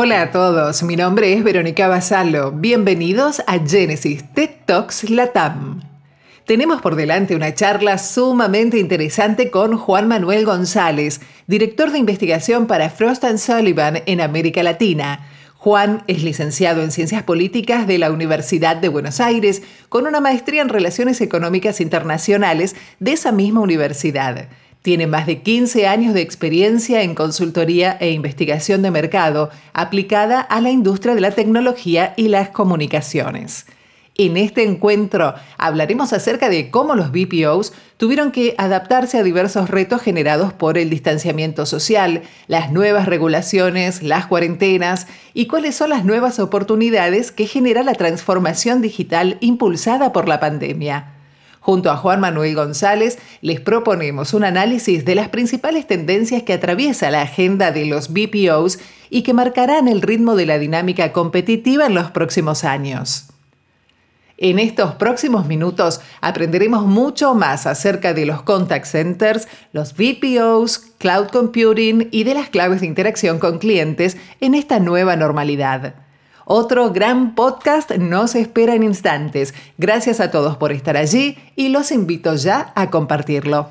Hola a todos, mi nombre es Verónica Basalo. Bienvenidos a Genesis Tech Talks Latam. Tenemos por delante una charla sumamente interesante con Juan Manuel González, director de investigación para Frost Sullivan en América Latina. Juan es licenciado en Ciencias Políticas de la Universidad de Buenos Aires, con una maestría en Relaciones Económicas Internacionales de esa misma universidad. Tiene más de 15 años de experiencia en consultoría e investigación de mercado aplicada a la industria de la tecnología y las comunicaciones. En este encuentro hablaremos acerca de cómo los BPOs tuvieron que adaptarse a diversos retos generados por el distanciamiento social, las nuevas regulaciones, las cuarentenas y cuáles son las nuevas oportunidades que genera la transformación digital impulsada por la pandemia. Junto a Juan Manuel González les proponemos un análisis de las principales tendencias que atraviesa la agenda de los BPOs y que marcarán el ritmo de la dinámica competitiva en los próximos años. En estos próximos minutos aprenderemos mucho más acerca de los contact centers, los VPOs, cloud computing y de las claves de interacción con clientes en esta nueva normalidad. Otro gran podcast nos espera en instantes. Gracias a todos por estar allí y los invito ya a compartirlo.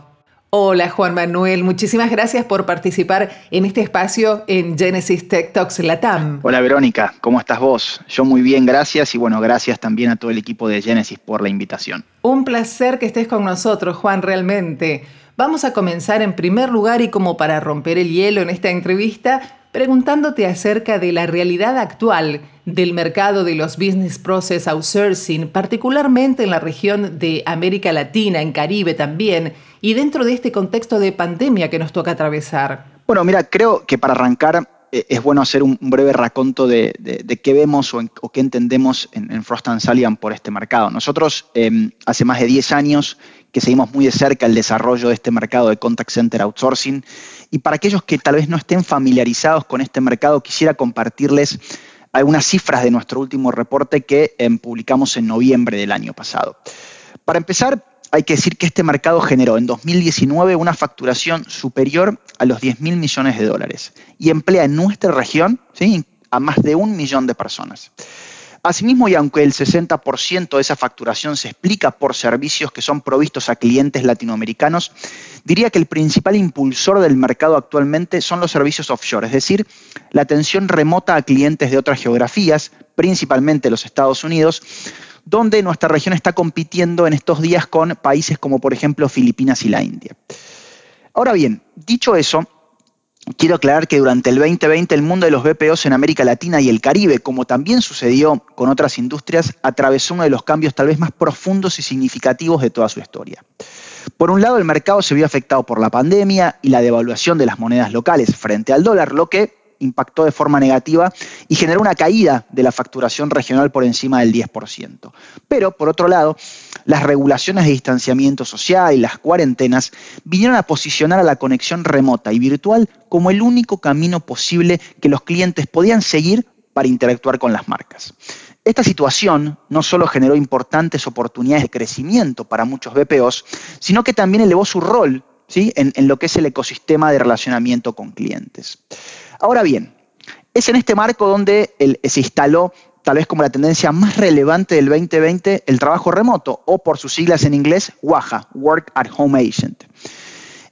Hola Juan Manuel, muchísimas gracias por participar en este espacio en Genesis Tech Talks Latam. Hola Verónica, ¿cómo estás vos? Yo muy bien, gracias y bueno, gracias también a todo el equipo de Genesis por la invitación. Un placer que estés con nosotros, Juan, realmente. Vamos a comenzar en primer lugar y como para romper el hielo en esta entrevista, preguntándote acerca de la realidad actual del mercado de los business process outsourcing, particularmente en la región de América Latina, en Caribe también, y dentro de este contexto de pandemia que nos toca atravesar. Bueno, mira, creo que para arrancar eh, es bueno hacer un breve raconto de, qué vemos o, qué entendemos en, Frost Sullivan por este mercado. Nosotros em, hace más de 10 años que seguimos muy de cerca el desarrollo de este mercado de contact center outsourcing y para aquellos que tal vez no estén familiarizados con este mercado, quisiera compartirles algunas cifras de nuestro último reporte que em, publicamos en noviembre del año pasado. Para empezar, hay que decir que este mercado generó en 2019 una facturación superior a los 10 mil millones de dólares y emplea en nuestra región a más de un millón de personas. Asimismo, y aunque el 60% de esa facturación se explica por servicios que son provistos a clientes latinoamericanos, diría que el principal impulsor del mercado actualmente son los servicios offshore, es decir, la atención remota a clientes de otras geografías, principalmente los Estados Unidos, donde nuestra región está compitiendo en estos días con países como por ejemplo Filipinas y la India. Ahora bien, dicho eso, Quiero aclarar que durante el 2020 el mundo de los BPOs en América Latina y el Caribe, como también sucedió con otras industrias, atravesó uno de los cambios tal vez más profundos y significativos de toda su historia. Por un lado, el mercado se vio afectado por la pandemia y la devaluación de las monedas locales frente al dólar, lo que impactó de forma negativa y generó una caída de la facturación regional por encima del 10%. Pero, por otro lado, las regulaciones de distanciamiento social y las cuarentenas vinieron a posicionar a la conexión remota y virtual como el único camino posible que los clientes podían seguir para interactuar con las marcas. Esta situación no solo generó importantes oportunidades de crecimiento para muchos BPOs, sino que también elevó su rol en lo que es el ecosistema de relacionamiento con clientes. Ahora bien, es en este marco donde se instaló tal vez como la tendencia más relevante del 2020 el trabajo remoto, o por sus siglas en inglés, WAHA, Work at Home Agent.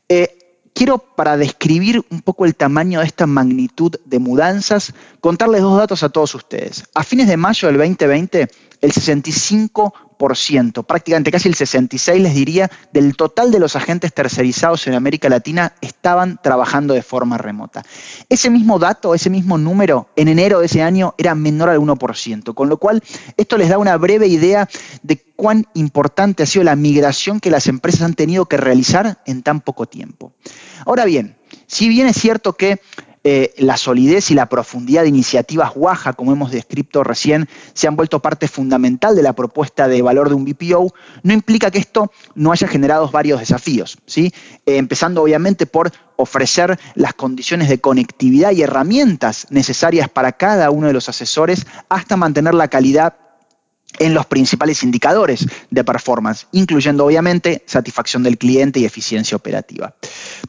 Eh, quiero, para describir un poco el tamaño de esta magnitud de mudanzas, contarles dos datos a todos ustedes. A fines de mayo del 2020, el 65 prácticamente casi el 66 les diría, del total de los agentes tercerizados en América Latina estaban trabajando de forma remota. Ese mismo dato, ese mismo número, en enero de ese año era menor al 1%, con lo cual esto les da una breve idea de cuán importante ha sido la migración que las empresas han tenido que realizar en tan poco tiempo. Ahora bien, si bien es cierto que eh, la solidez y la profundidad de iniciativas Guaja, como hemos descrito recién, se han vuelto parte fundamental de la propuesta de valor de un BPO, no implica que esto no haya generado varios desafíos, ¿sí? Eh, empezando obviamente por ofrecer las condiciones de conectividad y herramientas necesarias para cada uno de los asesores hasta mantener la calidad en los principales indicadores de performance, incluyendo obviamente satisfacción del cliente y eficiencia operativa.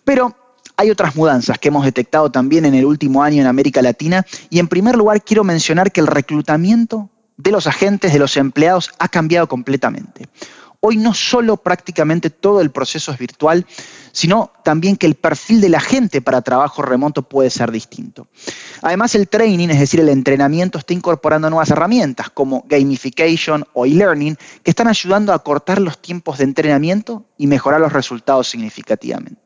Pero hay otras mudanzas que hemos detectado también en el último año en América Latina y en primer lugar quiero mencionar que el reclutamiento de los agentes, de los empleados, ha cambiado completamente. Hoy no solo prácticamente todo el proceso es virtual, sino también que el perfil de la gente para trabajo remoto puede ser distinto. Además, el training, es decir, el entrenamiento, está incorporando nuevas herramientas como gamification o e-learning que están ayudando a cortar los tiempos de entrenamiento y mejorar los resultados significativamente.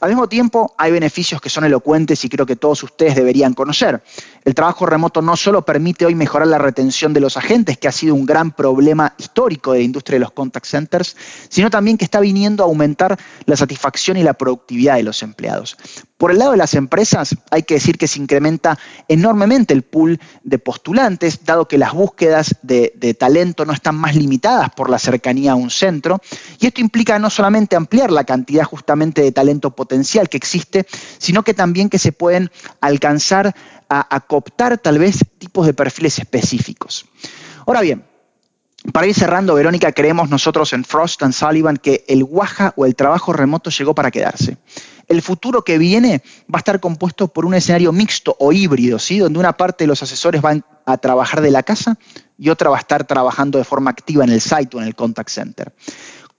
Al mismo tiempo, hay beneficios que son elocuentes y creo que todos ustedes deberían conocer. El trabajo remoto no solo permite hoy mejorar la retención de los agentes, que ha sido un gran problema histórico de la industria de los contact centers, sino también que está viniendo a aumentar la satisfacción y la productividad de los empleados. Por el lado de las empresas, hay que decir que se incrementa enormemente el pool de postulantes, dado que las búsquedas de, talento no están más limitadas por la cercanía a un centro, y esto implica no solamente ampliar la cantidad justamente de talento potencial que existe, sino que también que se pueden alcanzar a, a tal vez tipos de perfiles específicos. Ahora bien, para ir cerrando, Verónica, creemos nosotros en Frost and Sullivan que el Waja o el trabajo remoto llegó para quedarse el futuro que viene va a estar compuesto por un escenario mixto o híbrido, ¿sí? donde una parte de los asesores van a trabajar de la casa y otra va a estar trabajando de forma activa en el site o en el contact center.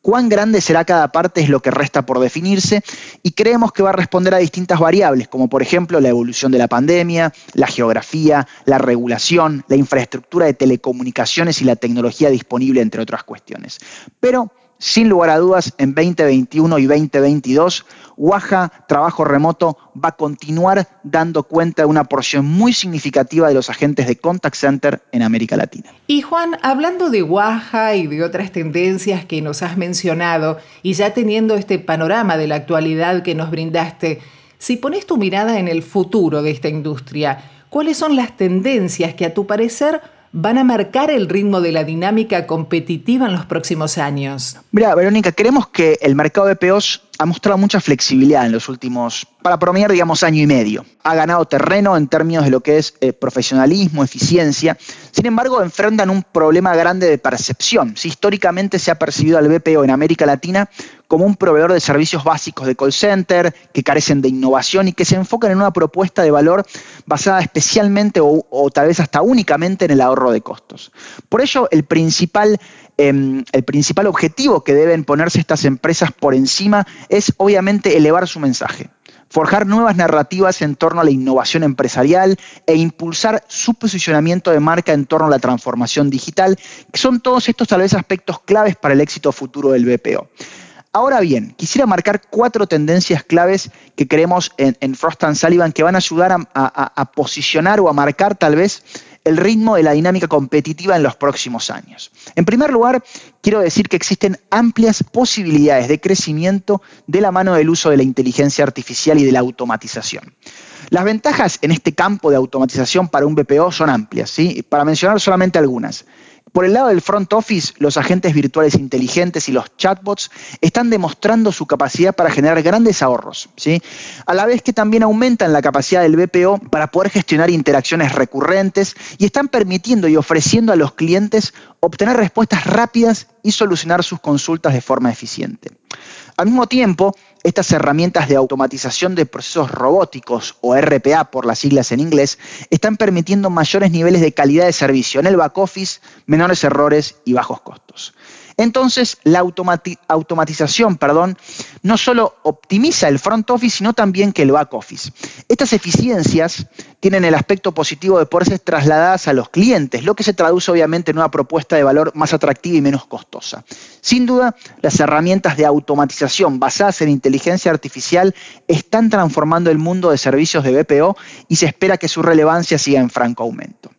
Cuán grande será cada parte es lo que resta por definirse y creemos que va a responder a distintas variables, como por ejemplo la evolución de la pandemia, la geografía, la regulación, la infraestructura de telecomunicaciones y la tecnología disponible, entre otras cuestiones. Pero sin lugar a dudas, en 2021 y 2022, Waja Trabajo Remoto va a continuar dando cuenta de una porción muy significativa de los agentes de contact center en América Latina. Y Juan, hablando de Waja y de otras tendencias que nos has mencionado, y ya teniendo este panorama de la actualidad que nos brindaste, si pones tu mirada en el futuro de esta industria, ¿cuáles son las tendencias que a tu parecer van a marcar el ritmo de la dinámica competitiva en los próximos años? Mira, Verónica, creemos que el mercado de POs ha mostrado mucha flexibilidad en los últimos, para promediar, digamos, año y medio. Ha ganado terreno en términos de lo que es eh, profesionalismo, eficiencia. Sin embargo, enfrentan un problema grande de percepción. Si históricamente se ha percibido al BPO en América Latina como un proveedor de servicios básicos de call center, que carecen de innovación y que se enfocan en una propuesta de valor basada especialmente o, o tal vez hasta únicamente en el ahorro de costos. Por ello, el principal Em, el principal objetivo que deben ponerse estas empresas por encima es obviamente elevar su mensaje, forjar nuevas narrativas en torno a la innovación empresarial e impulsar su posicionamiento de marca en torno a la transformación digital, que son todos estos tal vez aspectos claves para el éxito futuro del BPO. Ahora bien, quisiera marcar cuatro tendencias claves que creemos en, Frost Sullivan que van a ayudar a posicionar o a marcar tal vez el ritmo de la dinámica competitiva en los próximos años. En primer lugar, quiero decir que existen amplias posibilidades de crecimiento de la mano del uso de la inteligencia artificial y de la automatización. Las ventajas en este campo de automatización para un BPO son amplias, ¿sí? para mencionar solamente algunas. Por el lado del front office, los agentes virtuales inteligentes y los chatbots están demostrando su capacidad para generar grandes ahorros, ¿sí? a la vez que también aumentan la capacidad del BPO para poder gestionar interacciones recurrentes y están permitiendo y ofreciendo a los clientes obtener respuestas rápidas y solucionar sus consultas de forma eficiente. Al mismo tiempo, estas herramientas de automatización de procesos robóticos o RPA por las siglas en inglés están permitiendo mayores niveles de calidad de servicio en el back office, menores errores y bajos costos. Entonces, la automatización perdón, no solo optimiza el front office, sino también que el back office. Estas eficiencias tienen el aspecto positivo de poder ser trasladadas a los clientes, lo que se traduce obviamente en una propuesta de valor más atractiva y menos costosa. Sin duda, las herramientas de automatización basadas en inteligencia artificial están transformando el mundo de servicios de BPO y se espera que su relevancia siga en franco aumento.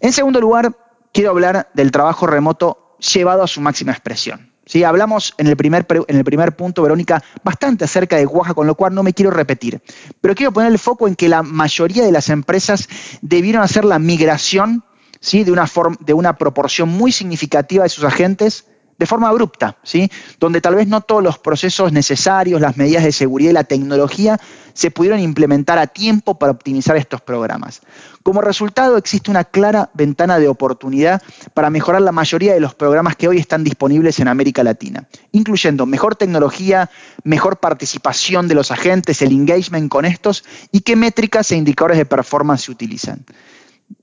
En segundo lugar, quiero hablar del trabajo remoto llevado a su máxima expresión. ¿Sí? Hablamos en el, primer, en el primer punto, Verónica, bastante acerca de Oaxaca, con lo cual no me quiero repetir. Pero quiero poner el foco en que la mayoría de las empresas debieron hacer la migración ¿sí? de, una de una proporción muy significativa de sus agentes de forma abrupta, ¿sí? donde tal vez no todos los procesos necesarios, las medidas de seguridad y la tecnología se pudieron implementar a tiempo para optimizar estos programas. Como resultado, existe una clara ventana de oportunidad para mejorar la mayoría de los programas que hoy están disponibles en América Latina, incluyendo mejor tecnología, mejor participación de los agentes, el engagement con estos y qué métricas e indicadores de performance se utilizan.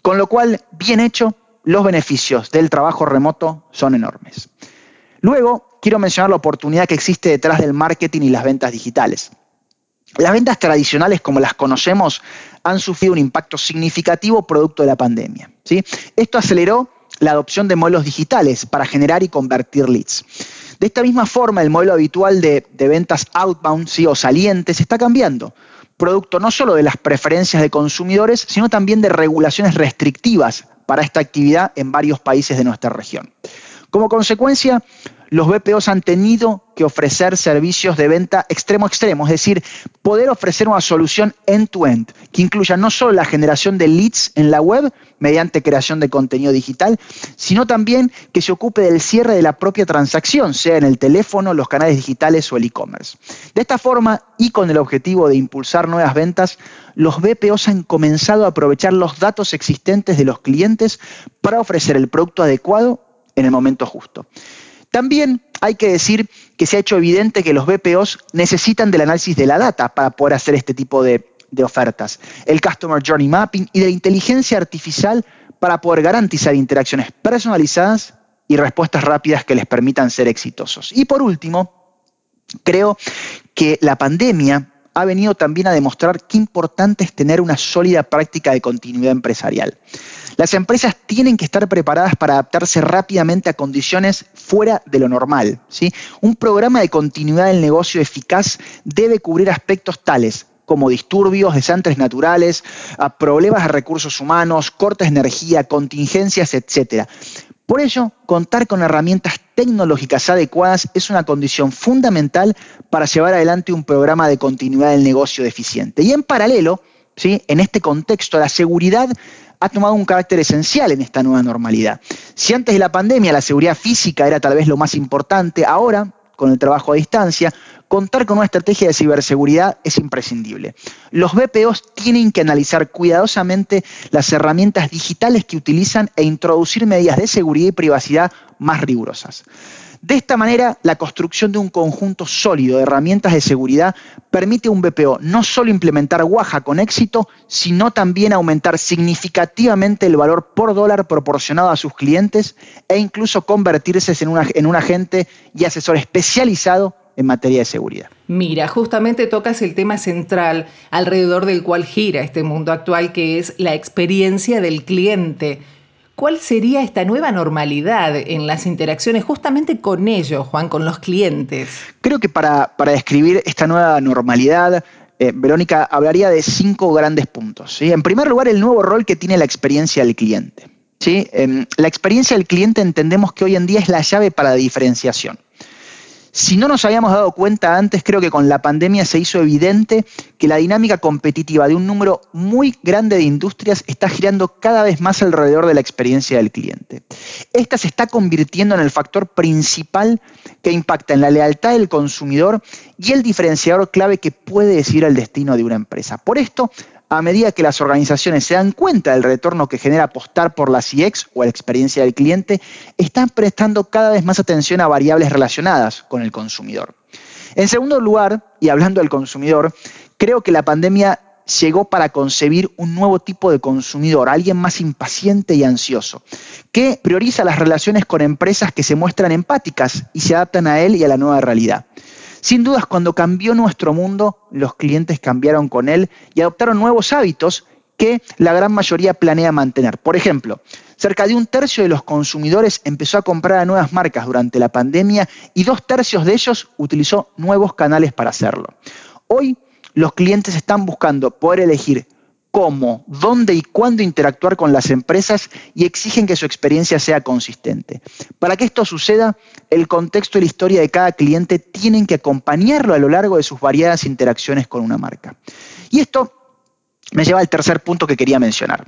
Con lo cual, bien hecho, los beneficios del trabajo remoto son enormes. Luego, quiero mencionar la oportunidad que existe detrás del marketing y las ventas digitales. Las ventas tradicionales como las conocemos han sufrido un impacto significativo producto de la pandemia. ¿sí? Esto aceleró la adopción de modelos digitales para generar y convertir leads. De esta misma forma, el modelo habitual de, ventas outbound o salientes está cambiando, producto no solo de las preferencias de consumidores, sino también de regulaciones restrictivas para esta actividad en varios países de nuestra región. Como consecuencia, los BPOs han tenido que ofrecer servicios de venta extremo a extremo, es decir, poder ofrecer una solución end-to-end, que incluya no solo la generación de leads en la web mediante creación de contenido digital, sino también que se ocupe del cierre de la propia transacción, sea en el teléfono, los canales digitales o el e-commerce. De esta forma, y con el objetivo de impulsar nuevas ventas, los BPOs han comenzado a aprovechar los datos existentes de los clientes para ofrecer el producto adecuado en el momento justo. También hay que decir que se ha hecho evidente que los BPOs necesitan del análisis de la data para poder hacer este tipo de, ofertas, el Customer Journey Mapping y de la inteligencia artificial para poder garantizar interacciones personalizadas y respuestas rápidas que les permitan ser exitosos. Y por último, creo que la pandemia ha venido también a demostrar qué importante es tener una sólida práctica de continuidad empresarial. Las empresas tienen que estar preparadas para adaptarse rápidamente a condiciones fuera de lo normal. ¿sí? Un programa de continuidad del negocio eficaz debe cubrir aspectos tales como disturbios, desastres naturales, problemas de recursos humanos, cortes de energía, contingencias, etc. Por ello, contar con herramientas tecnológicas adecuadas es una condición fundamental para llevar adelante un programa de continuidad del negocio eficiente. Y en paralelo, ¿sí? en este contexto, la seguridad ha tomado un carácter esencial en esta nueva normalidad. Si antes de la pandemia la seguridad física era tal vez lo más importante, ahora, con el trabajo a distancia, contar con una estrategia de ciberseguridad es imprescindible. Los BPOs tienen que analizar cuidadosamente las herramientas digitales que utilizan e introducir medidas de seguridad y privacidad más rigurosas. De esta manera, la construcción de un conjunto sólido de herramientas de seguridad permite a un BPO no solo implementar Waja con éxito, sino también aumentar significativamente el valor por dólar proporcionado a sus clientes e incluso convertirse en, en un agente y asesor especializado en materia de seguridad. Mira, justamente tocas el tema central alrededor del cual gira este mundo actual, que es la experiencia del cliente. ¿Cuál sería esta nueva normalidad en las interacciones justamente con ellos, Juan, con los clientes? Creo que para, describir esta nueva normalidad, eh, Verónica hablaría de cinco grandes puntos. En primer lugar, el nuevo rol que tiene la experiencia del cliente. ¿sí? Em, la experiencia del cliente entendemos que hoy en día es la llave para la diferenciación. Si no nos habíamos dado cuenta antes, creo que con la pandemia se hizo evidente que la dinámica competitiva de un número muy grande de industrias está girando cada vez más alrededor de la experiencia del cliente. Esta se está convirtiendo en el factor principal que impacta en la lealtad del consumidor y el diferenciador clave que puede decidir el destino de una empresa. Por esto, a medida que las organizaciones se dan cuenta del retorno que genera apostar por la CX o la experiencia del cliente, están prestando cada vez más atención a variables relacionadas con el consumidor. En segundo lugar, y hablando del consumidor, creo que la pandemia llegó para concebir un nuevo tipo de consumidor, alguien más impaciente y ansioso, que prioriza las relaciones con empresas que se muestran empáticas y se adaptan a él y a la nueva realidad. Sin dudas, cuando cambió nuestro mundo, los clientes cambiaron con él y adoptaron nuevos hábitos que la gran mayoría planea mantener. Por ejemplo, cerca de un tercio de los consumidores empezó a comprar a nuevas marcas durante la pandemia y dos tercios de ellos utilizó nuevos canales para hacerlo. Hoy los clientes están buscando poder elegir cómo, dónde y cuándo interactuar con las empresas y exigen que su experiencia sea consistente. Para que esto suceda, el contexto y la historia de cada cliente tienen que acompañarlo a lo largo de sus variadas interacciones con una marca. Y esto me lleva al tercer punto que quería mencionar.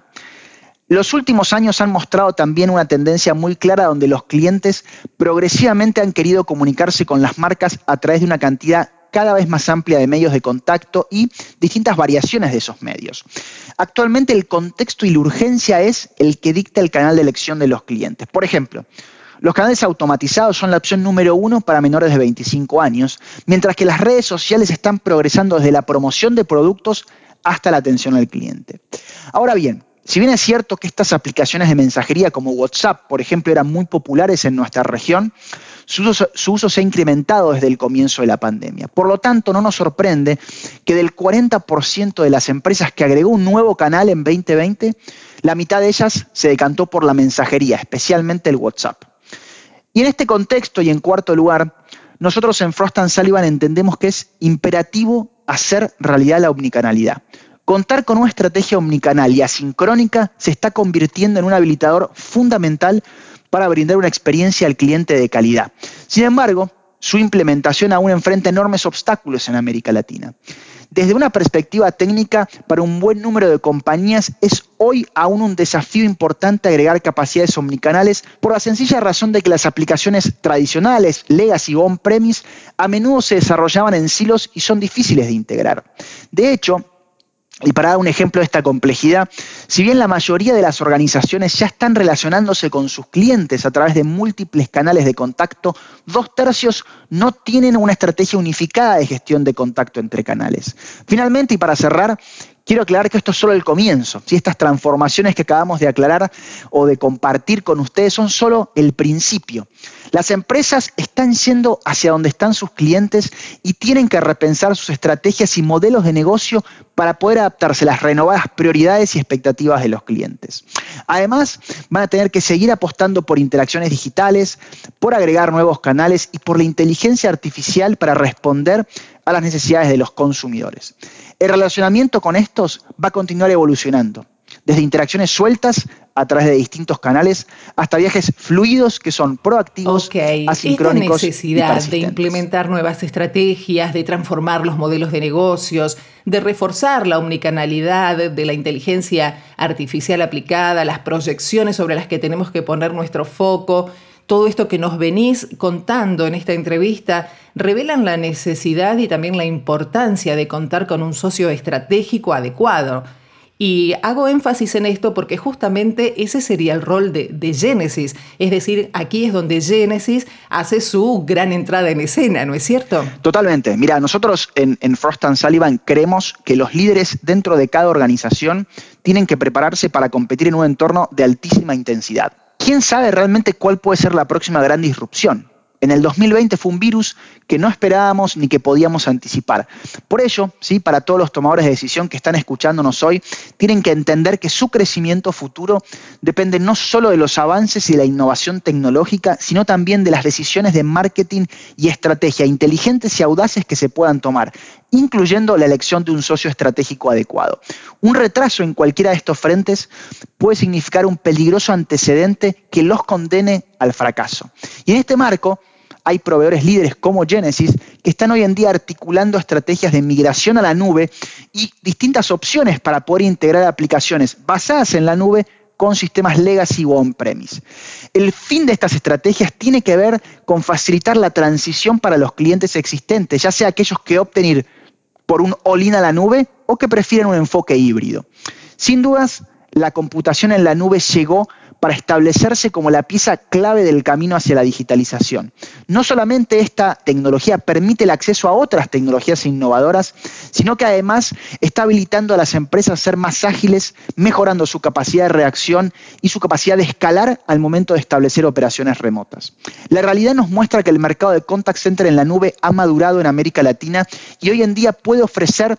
Los últimos años han mostrado también una tendencia muy clara donde los clientes progresivamente han querido comunicarse con las marcas a través de una cantidad cada vez más amplia de medios de contacto y distintas variaciones de esos medios. Actualmente el contexto y la urgencia es el que dicta el canal de elección de los clientes. Por ejemplo, los canales automatizados son la opción número uno para menores de 25 años, mientras que las redes sociales están progresando desde la promoción de productos hasta la atención al cliente. Ahora bien, si bien es cierto que estas aplicaciones de mensajería como WhatsApp, por ejemplo, eran muy populares en nuestra región, su uso, se ha incrementado desde el comienzo de la pandemia. Por lo tanto, no nos sorprende que del 40% de las empresas que agregó un nuevo canal en 2020, la mitad de ellas se decantó por la mensajería, especialmente el WhatsApp. Y en este contexto y en cuarto lugar, nosotros en Frost Sullivan entendemos que es imperativo hacer realidad la omnicanalidad. Contar con una estrategia omnicanal y asincrónica se está convirtiendo en un habilitador fundamental para brindar una experiencia al cliente de calidad. Sin embargo, su implementación aún enfrenta enormes obstáculos en América Latina. Desde una perspectiva técnica, para un buen número de compañías es hoy aún un desafío importante agregar capacidades omnicanales por la sencilla razón de que las aplicaciones tradicionales, legacy o on-premise, a menudo se desarrollaban en silos y son difíciles de integrar. De hecho, y para dar un ejemplo de esta complejidad, si bien la mayoría de las organizaciones ya están relacionándose con sus clientes a través de múltiples canales de contacto, dos tercios no tienen una estrategia unificada de gestión de contacto entre canales. Finalmente, y para cerrar, quiero aclarar que esto es solo el comienzo. Si estas transformaciones que acabamos de aclarar o de compartir con ustedes son solo el principio. Las empresas están yendo hacia donde están sus clientes y tienen que repensar sus estrategias y modelos de negocio para poder adaptarse a las renovadas prioridades y expectativas de los clientes. Además, van a tener que seguir apostando por interacciones digitales, por agregar nuevos canales y por la inteligencia artificial para responder a las necesidades de los consumidores. El relacionamiento con estos va a continuar evolucionando desde interacciones sueltas a través de distintos canales hasta viajes fluidos que son proactivos, asincrónicos. Esta necesidad de implementar nuevas estrategias, de transformar los modelos de negocios, de reforzar la omnicanalidad de la inteligencia artificial aplicada, las proyecciones sobre las que tenemos que poner nuestro foco, todo esto que nos venís contando en esta entrevista revelan la necesidad y también la importancia de contar con un socio estratégico adecuado y hago énfasis en esto porque justamente ese sería el rol de, Genesis. Es decir, aquí es donde Genesis hace su gran entrada en escena, ¿no es cierto? Totalmente. Mira, nosotros en, en Frost Sullivan creemos que los líderes dentro de cada organización tienen que prepararse para competir en un entorno de altísima intensidad. ¿Quién sabe realmente cuál puede ser la próxima gran disrupción? En el 2020 fue un virus que no esperábamos ni que podíamos anticipar. Por ello, ¿sí? para todos los tomadores de decisión que están escuchándonos hoy, tienen que entender que su crecimiento futuro depende no solo de los avances y la innovación tecnológica, sino también de las decisiones de marketing y estrategia inteligentes y audaces que se puedan tomar, incluyendo la elección de un socio estratégico adecuado. Un retraso en cualquiera de estos frentes puede significar un peligroso antecedente que los condene al fracaso. Y en este marco, hay proveedores líderes como Genesis que están hoy en día articulando estrategias de migración a la nube y distintas opciones para poder integrar aplicaciones basadas en la nube con sistemas legacy o on-premise. El fin de estas estrategias tiene que ver con facilitar la transición para los clientes existentes, ya sea aquellos que opten por un all-in a la nube o que prefieren un enfoque híbrido. Sin dudas, la computación en la nube llegó para establecerse como la pieza clave del camino hacia la digitalización. No solamente esta tecnología permite el acceso a otras tecnologías innovadoras, sino que además está habilitando a las empresas a ser más ágiles, mejorando su capacidad de reacción y su capacidad de escalar al momento de establecer operaciones remotas. La realidad nos muestra que el mercado de contact center en la nube ha madurado en América Latina y hoy en día puede ofrecer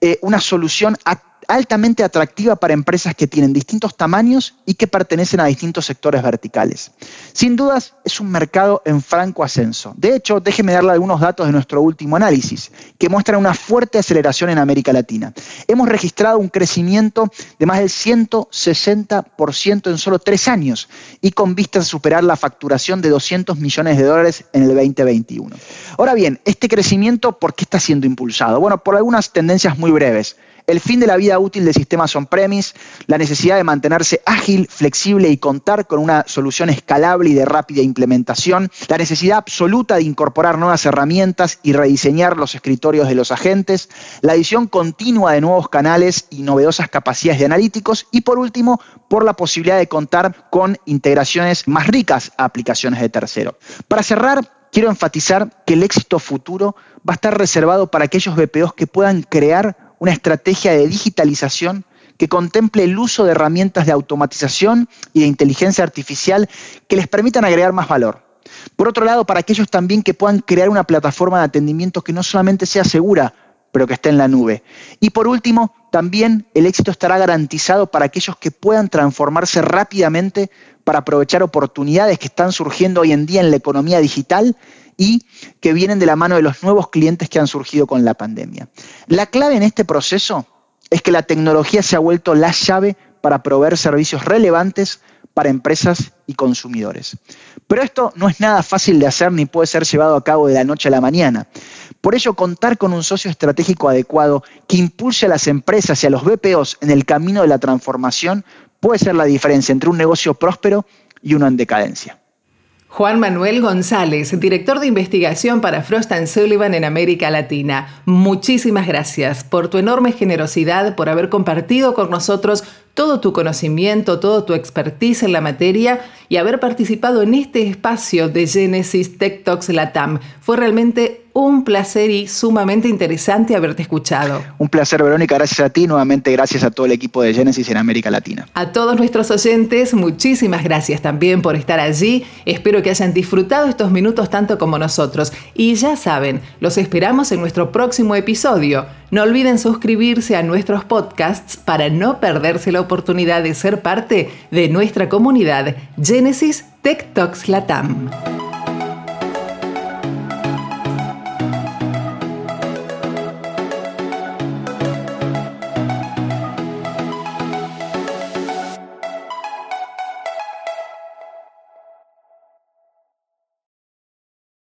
eh, una solución a altamente atractiva para empresas que tienen distintos tamaños y que pertenecen a distintos sectores verticales. Sin dudas, es un mercado en franco ascenso. De hecho, déjeme darle algunos datos de nuestro último análisis, que muestran una fuerte aceleración en América Latina. Hemos registrado un crecimiento de más del 160% en solo tres años y con vistas a superar la facturación de 200 millones de dólares en el 2021. Ahora bien, este crecimiento, ¿por qué está siendo impulsado? Bueno, por algunas tendencias muy breves. El fin de la vida útil de sistemas on-premise, la necesidad de mantenerse ágil, flexible y contar con una solución escalable y de rápida implementación, la necesidad absoluta de incorporar nuevas herramientas y rediseñar los escritorios de los agentes, la adición continua de nuevos canales y novedosas capacidades de analíticos y por último, por la posibilidad de contar con integraciones más ricas a aplicaciones de tercero. Para cerrar, quiero enfatizar que el éxito futuro va a estar reservado para aquellos BPOs que puedan crear una estrategia de digitalización que contemple el uso de herramientas de automatización y de inteligencia artificial que les permitan agregar más valor. Por otro lado, para aquellos también que puedan crear una plataforma de atendimiento que no solamente sea segura, pero que esté en la nube. Y por último, también el éxito estará garantizado para aquellos que puedan transformarse rápidamente para aprovechar oportunidades que están surgiendo hoy en día en la economía digital y que vienen de la mano de los nuevos clientes que han surgido con la pandemia. La clave en este proceso es que la tecnología se ha vuelto la llave para proveer servicios relevantes para empresas y consumidores. Pero esto no es nada fácil de hacer ni puede ser llevado a cabo de la noche a la mañana. Por ello, contar con un socio estratégico adecuado que impulse a las empresas y a los BPOs en el camino de la transformación puede ser la diferencia entre un negocio próspero y uno en decadencia. Juan Manuel González, director de investigación para Frost Sullivan en América Latina. Muchísimas gracias por tu enorme generosidad, por haber compartido con nosotros todo tu conocimiento, todo tu expertise en la materia y haber participado en este espacio de Genesis Tech Talks Latam. Fue realmente un placer y sumamente interesante haberte escuchado. Un placer, Verónica. Gracias a ti. Nuevamente, gracias a todo el equipo de Genesis en América Latina. A todos nuestros oyentes, muchísimas gracias también por estar allí. Espero que hayan disfrutado estos minutos tanto como nosotros. Y ya saben, los esperamos en nuestro próximo episodio. No olviden suscribirse a nuestros podcasts para no perderse la oportunidad de ser parte de nuestra comunidad Genesis Tech Talks Latam.